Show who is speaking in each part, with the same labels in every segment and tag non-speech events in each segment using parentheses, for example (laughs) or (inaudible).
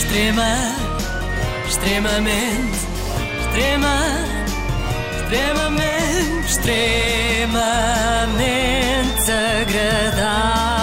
Speaker 1: Extrema, extremamente, extrema, extremamente, extremamente agradável.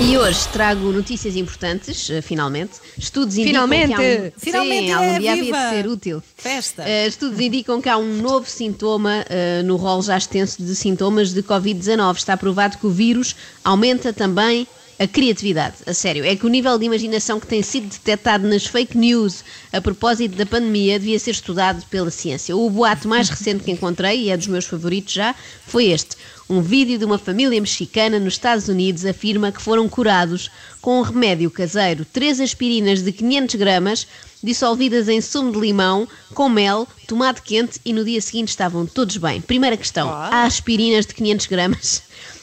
Speaker 2: E hoje trago notícias importantes, eh, finalmente. Estudos indicam
Speaker 3: Finalmente!
Speaker 2: que há um...
Speaker 3: Finalmente,
Speaker 2: Sim, algum
Speaker 3: é,
Speaker 2: dia havia
Speaker 3: viva!
Speaker 2: de ser útil.
Speaker 3: Festa.
Speaker 2: Eh, estudos indicam que há um novo sintoma eh, no rol já extenso de sintomas de Covid-19. Está provado que o vírus aumenta também a criatividade. A sério, é que o nível de imaginação que tem sido detectado nas fake news a propósito da pandemia devia ser estudado pela ciência. O boato mais (laughs) recente que encontrei, e é dos meus favoritos já, foi este. Um vídeo de uma família mexicana nos Estados Unidos afirma que foram curados com um remédio caseiro, três aspirinas de 500 gramas, dissolvidas em sumo de limão, com mel, tomate quente e no dia seguinte estavam todos bem. Primeira questão, há aspirinas de 500 gramas?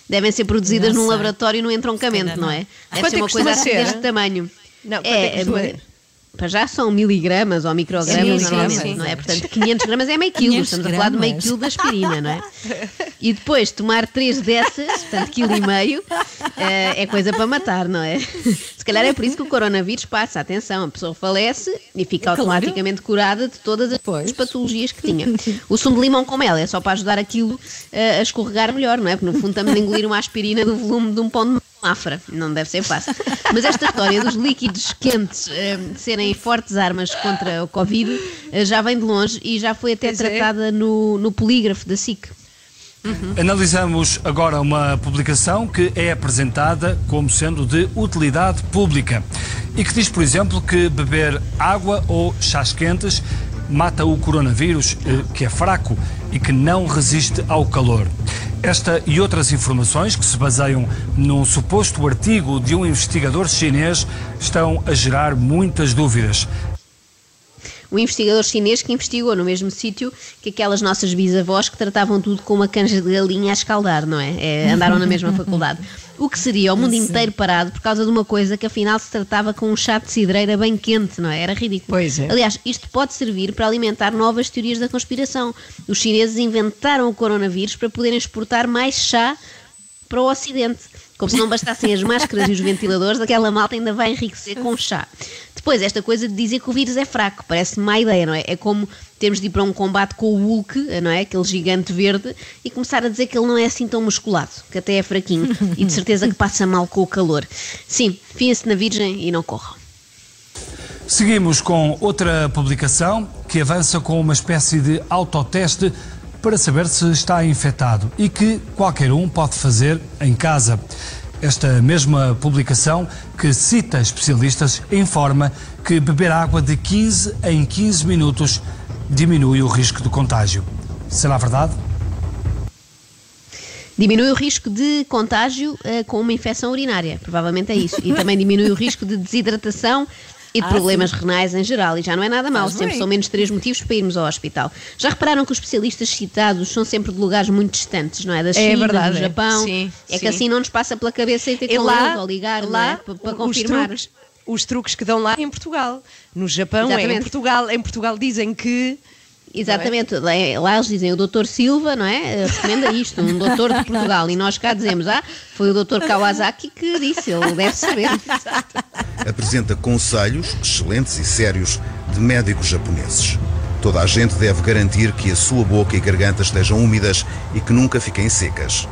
Speaker 2: Devem ser produzidas
Speaker 3: Não
Speaker 2: num
Speaker 3: sei.
Speaker 2: laboratório no entroncamento,
Speaker 3: calhar
Speaker 2: não
Speaker 3: não.
Speaker 2: é? Deve
Speaker 3: Quanto
Speaker 2: ser
Speaker 3: é
Speaker 2: uma
Speaker 3: que
Speaker 2: coisa assim
Speaker 3: ser?
Speaker 2: deste tamanho.
Speaker 3: Não, quanto é ser?
Speaker 2: Para já são miligramas ou microgramas
Speaker 3: Sim,
Speaker 2: normalmente,
Speaker 3: sim,
Speaker 2: não é?
Speaker 3: sim.
Speaker 2: Portanto, 500 gramas é meio quilo,
Speaker 4: 500
Speaker 2: estamos a falar de meio quilo de aspirina, não é? (laughs) E depois tomar três dessas, portanto, quilo e meio, eh, é coisa para matar, não é? (laughs) Se calhar é por isso que o coronavírus passa, atenção, a pessoa falece e fica automaticamente curada de todas as
Speaker 4: Pois.
Speaker 2: patologias que tinha. O sumo de limão com mel é só para ajudar aquilo eh, a escorregar melhor, não é? Porque no fundo estamos a engolir uma aspirina do volume de um pão de Mafra, não deve ser fácil. Mas esta história dos líquidos quentes eh, serem fortes armas contra o Covid eh, já vem de longe e já foi até
Speaker 3: Pois é.
Speaker 2: tratada no, no polígrafo da SIC.
Speaker 5: Analisamos agora uma publicação que é apresentada como sendo de utilidade pública e que diz, por exemplo, que beber água ou chás quentes mata o coronavírus, eh, que é fraco e que não resiste ao calor. Esta e outras informações que se baseiam num suposto artigo de um investigador chinês estão a gerar muitas dúvidas.
Speaker 2: Um investigador chinês que investigou no mesmo sítio que aquelas nossas bisavós que tratavam tudo com uma canja de galinha a escaldar, não é? É, andaram na mesma (laughs) faculdade. O que seria o mundo inteiro parado por causa de uma coisa que afinal se tratava com um chá de cidreira bem quente, não é? Era ridículo.
Speaker 3: Pois é.
Speaker 2: Aliás, isto pode servir para alimentar novas teorias da conspiração. Os chineses inventaram o coronavírus para poderem exportar mais chá para o Ocidente. Como se não bastassem as máscaras e os ventiladores, aquela malta ainda vai enriquecer com chá. Depois, esta coisa de dizer que o vírus é fraco, parece má ideia, não é? É como termos de ir para um combate com o Hulk, não é? Aquele gigante verde, e começar a dizer que ele não é assim tão musculado, que até é fraquinho, e de certeza que passa mal com o calor. Sim, fiem-se na Virgem e não corram.
Speaker 5: Seguimos com outra publicação que avança com uma espécie de autoteste para saber se está infectado e que qualquer um pode fazer em casa. Esta mesma publicação, que cita especialistas, informa que beber água de 15 em 15 minutos diminui o risco de contágio. Será verdade?
Speaker 2: Diminui o risco de contágio eh, com uma infecção urinária, provavelmente é isso. E também diminui o risco de desidratação e de
Speaker 4: Ah,
Speaker 2: problemas renais em geral. E já não é nada
Speaker 4: Faz
Speaker 2: sempre
Speaker 4: bem.
Speaker 2: são menos três motivos para irmos ao hospital. Já repararam que os especialistas citados são sempre de lugares muito distantes, não é? Da
Speaker 3: É
Speaker 2: China,
Speaker 3: verdade,
Speaker 2: do
Speaker 3: é.
Speaker 2: Japão.
Speaker 3: Sim,
Speaker 2: é que
Speaker 3: sim.
Speaker 2: assim não nos passa pela cabeça ir ter
Speaker 3: E
Speaker 2: com
Speaker 3: lá,
Speaker 2: ou ligar,
Speaker 3: lá
Speaker 2: é? Para, para confirmar.
Speaker 3: truques, os truques que dão lá em Portugal. No Japão é em. Portugal. Em Portugal dizem que
Speaker 2: Exatamente, lá, lá eles dizem o doutor Silva, não é? Eh, Recomenda isto, um doutor de Portugal. E nós cá dizemos, ah, foi o doutor Kawasaki que disse, ele deve saber. (laughs)
Speaker 6: apresenta conselhos excelentes e sérios de médicos japoneses. Toda a gente deve garantir que a sua boca e garganta estejam úmidas e que nunca fiquem secas.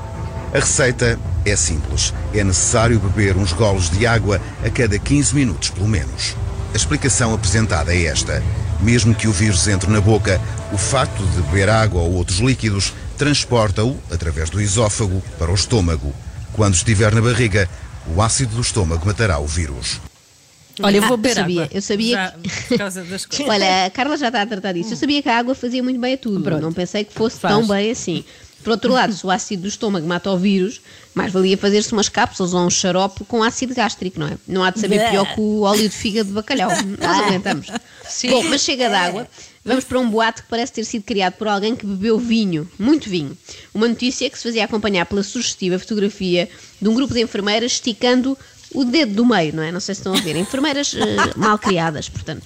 Speaker 6: A receita é simples. É necessário beber uns golos de água a cada 15 minutos, pelo menos. A explicação apresentada é esta. Mesmo que o vírus entre na boca, o facto de beber água ou outros líquidos transporta-o, através do esófago, para o estômago. Quando estiver na barriga, o ácido do estômago matará o vírus.
Speaker 4: Olha, eu vou (laughs)
Speaker 2: Ah,
Speaker 4: beber
Speaker 2: sabia,
Speaker 4: água.
Speaker 2: eu sabia
Speaker 4: Já, por causa das (laughs) coisas.
Speaker 2: Olha, a Carla já está a tratar disso. Eu sabia que a água fazia muito bem a tudo. Não pensei que fosse
Speaker 4: Faz.
Speaker 2: tão bem assim. Por outro lado, se o ácido do estômago mata o vírus, mais valia fazer-se umas cápsulas ou um xarope com ácido gástrico, não é? Não há de saber pior que o óleo de fígado de bacalhau. (laughs) Nós aguentamos. Bom, mas chega de água. Vamos para um boato que parece ter sido criado por alguém que bebeu vinho, muito vinho. Uma notícia que se fazia acompanhar pela sugestiva fotografia de um grupo de enfermeiras esticando o dedo do meio, não é? Não sei se estão a ver. Enfermeiras eh, mal criadas, portanto.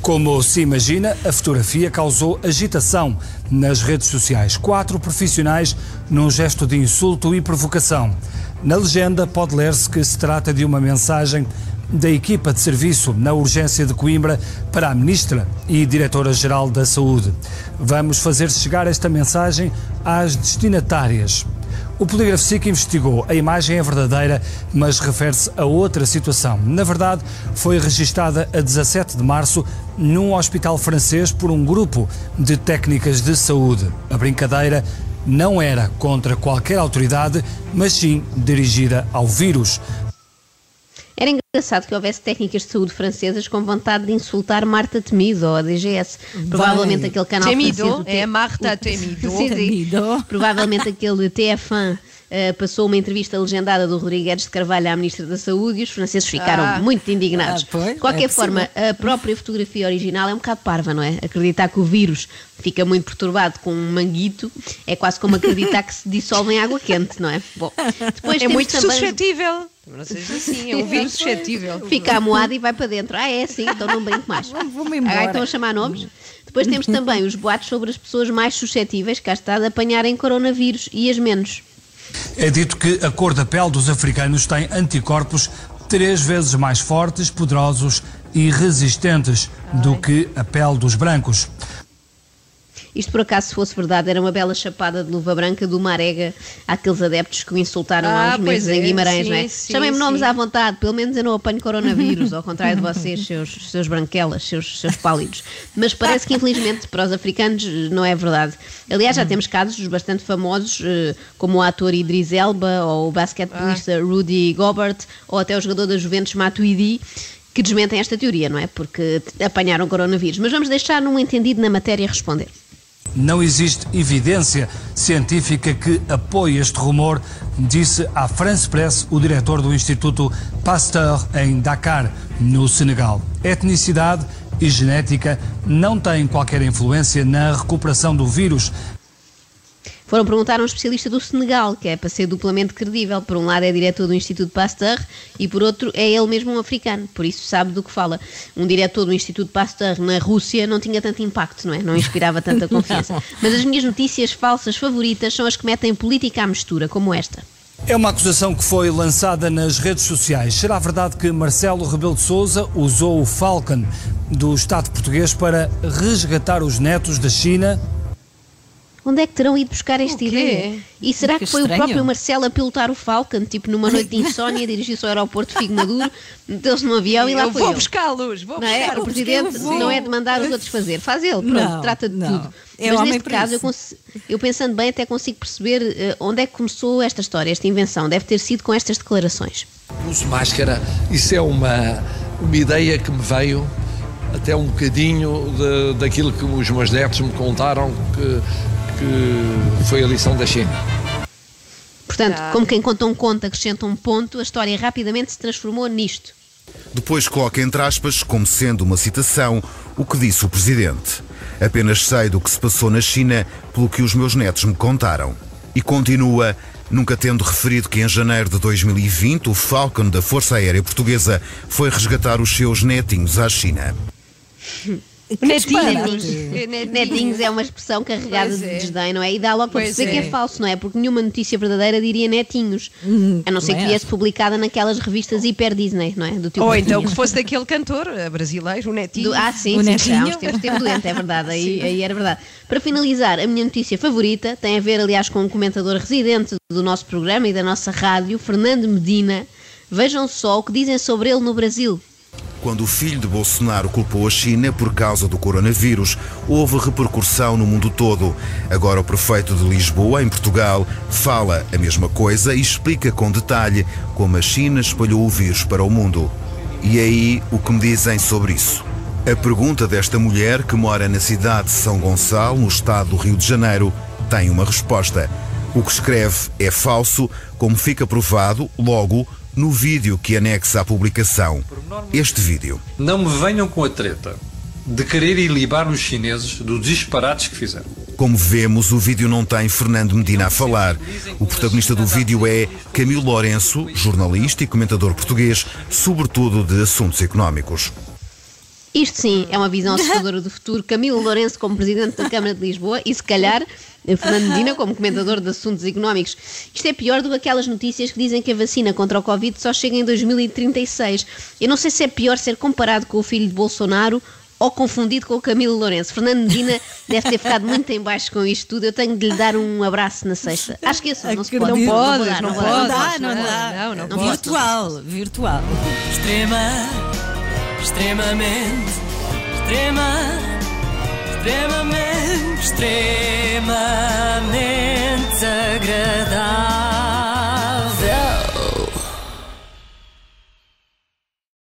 Speaker 5: Como se imagina, a fotografia causou agitação nas redes sociais. Quatro profissionais num gesto de insulto e provocação. Na legenda pode ler-se que se trata de uma mensagem da equipa de serviço na urgência de Coimbra para a Ministra e Diretora-Geral da Saúde. Vamos fazer chegar esta mensagem às destinatárias. O Polígrafo SIC investigou. A imagem é verdadeira, mas refere-se a outra situação. Na verdade, foi registada a 17 de março num hospital francês por um grupo de técnicas de saúde. A brincadeira não era contra qualquer autoridade, mas sim dirigida ao vírus.
Speaker 2: Era engraçado que houvesse técnicas de saúde francesas com vontade de insultar Marta Temido ou a DGS. Provavelmente aquele canal
Speaker 3: Temido,
Speaker 2: francês... o T-
Speaker 3: é Marta (laughs) Temido.
Speaker 2: Sim, sim.
Speaker 4: Temido.
Speaker 2: Provavelmente aquele TF1 eh, passou uma entrevista legendada do Rodrigues de Carvalho à Ministra da Saúde e os franceses ficaram
Speaker 3: Ah.
Speaker 2: muito indignados.
Speaker 4: Ah, pois,
Speaker 2: de qualquer
Speaker 4: é
Speaker 2: forma, a própria fotografia original é um bocado parva, não é? Acreditar que o vírus fica muito perturbado com um manguito é quase como acreditar que se dissolve em água quente, não é? Bom, depois
Speaker 3: É muito
Speaker 2: também...
Speaker 3: suscetível. Não seja assim, é um vírus suscetível.
Speaker 2: Fica amoado e vai para dentro. Ah, é assim, então não brinco mais.
Speaker 4: Vou-me embora.
Speaker 2: Ah, estão a chamar nomes? Depois temos também os boatos sobre as pessoas mais suscetíveis, cá está, de apanharem coronavírus e as menos.
Speaker 5: É dito que a cor da pele dos africanos tem anticorpos três vezes mais fortes, poderosos e resistentes do que a pele dos brancos.
Speaker 2: Isto, por acaso, se fosse verdade, era uma bela chapada de luva branca do Marega àqueles adeptos que o insultaram
Speaker 3: Ah,
Speaker 2: há uns meses
Speaker 3: pois
Speaker 2: em
Speaker 3: é,
Speaker 2: Guimarães,
Speaker 3: sim,
Speaker 2: não é? Chamem-me nomes à vontade, pelo menos eu não apanho coronavírus, ao contrário de vocês, seus, seus branquelas, seus, seus pálidos. Mas parece que, infelizmente, para os africanos não é verdade. Aliás, já temos casos bastante famosos, eh, como o ator Idris Elba, ou o basquetebolista Rudy Gobert, ou até o jogador da Juventus Matuidi, que desmentem esta teoria, não é? Porque apanharam coronavírus. Mas vamos deixar num entendido na matéria responder.
Speaker 5: Não existe evidência científica que apoie este rumor, disse à France Press o diretor do Instituto Pasteur em Dakar, no Senegal. Etnicidade e genética não têm qualquer influência na recuperação do vírus.
Speaker 2: Foram perguntar a um especialista do Senegal, que é para ser duplamente credível. Por um lado é diretor do Instituto Pasteur e por outro é ele mesmo um africano, por isso sabe do que fala. Um diretor do Instituto Pasteur na Rússia não tinha tanto impacto, não é? Não inspirava tanta (laughs) confiança. Mas as minhas notícias falsas favoritas são as que metem política à mistura, como esta.
Speaker 5: É uma acusação que foi lançada nas redes sociais. Será verdade que Marcelo Rebelo de Sousa usou o Falcon do Estado português para resgatar os netos da China?
Speaker 2: Onde é que terão ido buscar esta ideia? E será
Speaker 4: Que
Speaker 2: que foi
Speaker 4: estranho.
Speaker 2: o próprio Marcelo a pilotar o Falcon, tipo numa noite de insónia, (laughs) dirigiu-se ao aeroporto de Figo Maduro, meteu-se num avião e lá
Speaker 3: Eu
Speaker 2: foi
Speaker 3: vou buscá-los, vou
Speaker 2: Não é?
Speaker 3: buscar.
Speaker 2: O presidente não é de mandar os outros fazer, faz ele, pronto,
Speaker 4: Não,
Speaker 2: trata de
Speaker 4: não.
Speaker 2: tudo.
Speaker 4: É
Speaker 2: Mas neste caso, eu, eu pensando bem, até consigo perceber eh, onde é que começou esta história, esta invenção. Deve ter sido com estas declarações.
Speaker 7: uso máscara, isso é uma, uma ideia que me veio até um bocadinho de- daquilo que os meus netos me contaram que, que foi a lição da China.
Speaker 2: Portanto, como quem conta um conto acrescenta um ponto, a história rapidamente se transformou nisto.
Speaker 6: Depois coloca entre aspas, como sendo uma citação, o que disse o presidente. Apenas sei do que se passou na China pelo que os meus netos me contaram. E continua, nunca tendo referido que em janeiro de 2020 o Falcon da Força Aérea Portuguesa foi resgatar os seus netinhos à China. (laughs)
Speaker 3: Netinhos.
Speaker 2: Netinhos. Netinhos é uma expressão carregada
Speaker 3: Pois
Speaker 2: de
Speaker 3: é.
Speaker 2: desdém, não é? E dá logo para perceber que
Speaker 3: é.
Speaker 2: é falso, não é? Porque nenhuma notícia verdadeira diria netinhos. a não ser que viesse publicada naquelas revistas hiper Disney, não é? Do teu
Speaker 3: Ou
Speaker 2: Netinhos.
Speaker 3: então que fosse daquele cantor eh, brasileiro, o Netinho.
Speaker 2: Do- ah, sim,
Speaker 4: O
Speaker 2: sim,
Speaker 4: netinho.
Speaker 2: já tempos esteve doente, é verdade, aí, aí era verdade. Para finalizar, a minha notícia favorita tem a ver, aliás, com um comentador residente do nosso programa e da nossa rádio, Fernando Medina. Vejam só o que dizem sobre ele no Brasil.
Speaker 6: Quando o filho de Bolsonaro culpou a China por causa do coronavírus, houve repercussão no mundo todo. Agora o prefeito de Lisboa, em Portugal, fala a mesma coisa e explica com detalhe como a China espalhou o vírus para o mundo. E aí, o que me dizem sobre isso? A pergunta desta mulher, que mora na cidade de São Gonçalo, no estado do Rio de Janeiro, tem uma resposta. O que escreve é falso, como fica provado, logo, no vídeo que anexa à publicação. Este vídeo.
Speaker 8: Não me venham com a treta de querer ilibar os chineses dos disparates que fizeram.
Speaker 6: Como vemos, o vídeo não tem Fernando Medina a falar. O protagonista do vídeo é Camilo Lourenço, jornalista e comentador português, sobretudo de assuntos económicos.
Speaker 2: Isto sim é uma visão assustadora do futuro. Camilo Lourenço como Presidente da Câmara de Lisboa e, se calhar, Fernando Medina como comentador de assuntos económicos. Isto é pior do que aquelas notícias que dizem que a vacina contra o Covid só chega em 2036. Eu não sei se é pior ser comparado com o filho de Bolsonaro ou confundido com o Camilo Lourenço. Fernando Medina deve ter ficado muito em baixo com isto tudo. Eu tenho de lhe dar um abraço na sexta. Acho que isso não se pode.
Speaker 3: Não
Speaker 2: dar,
Speaker 3: não
Speaker 2: vou dar,
Speaker 3: podes.
Speaker 4: Não dá, não
Speaker 2: vou
Speaker 4: dá.
Speaker 3: pode.
Speaker 4: Virtual, virtual.
Speaker 1: Extrema, extremamente, extrema, extremamente, extremamente agradável.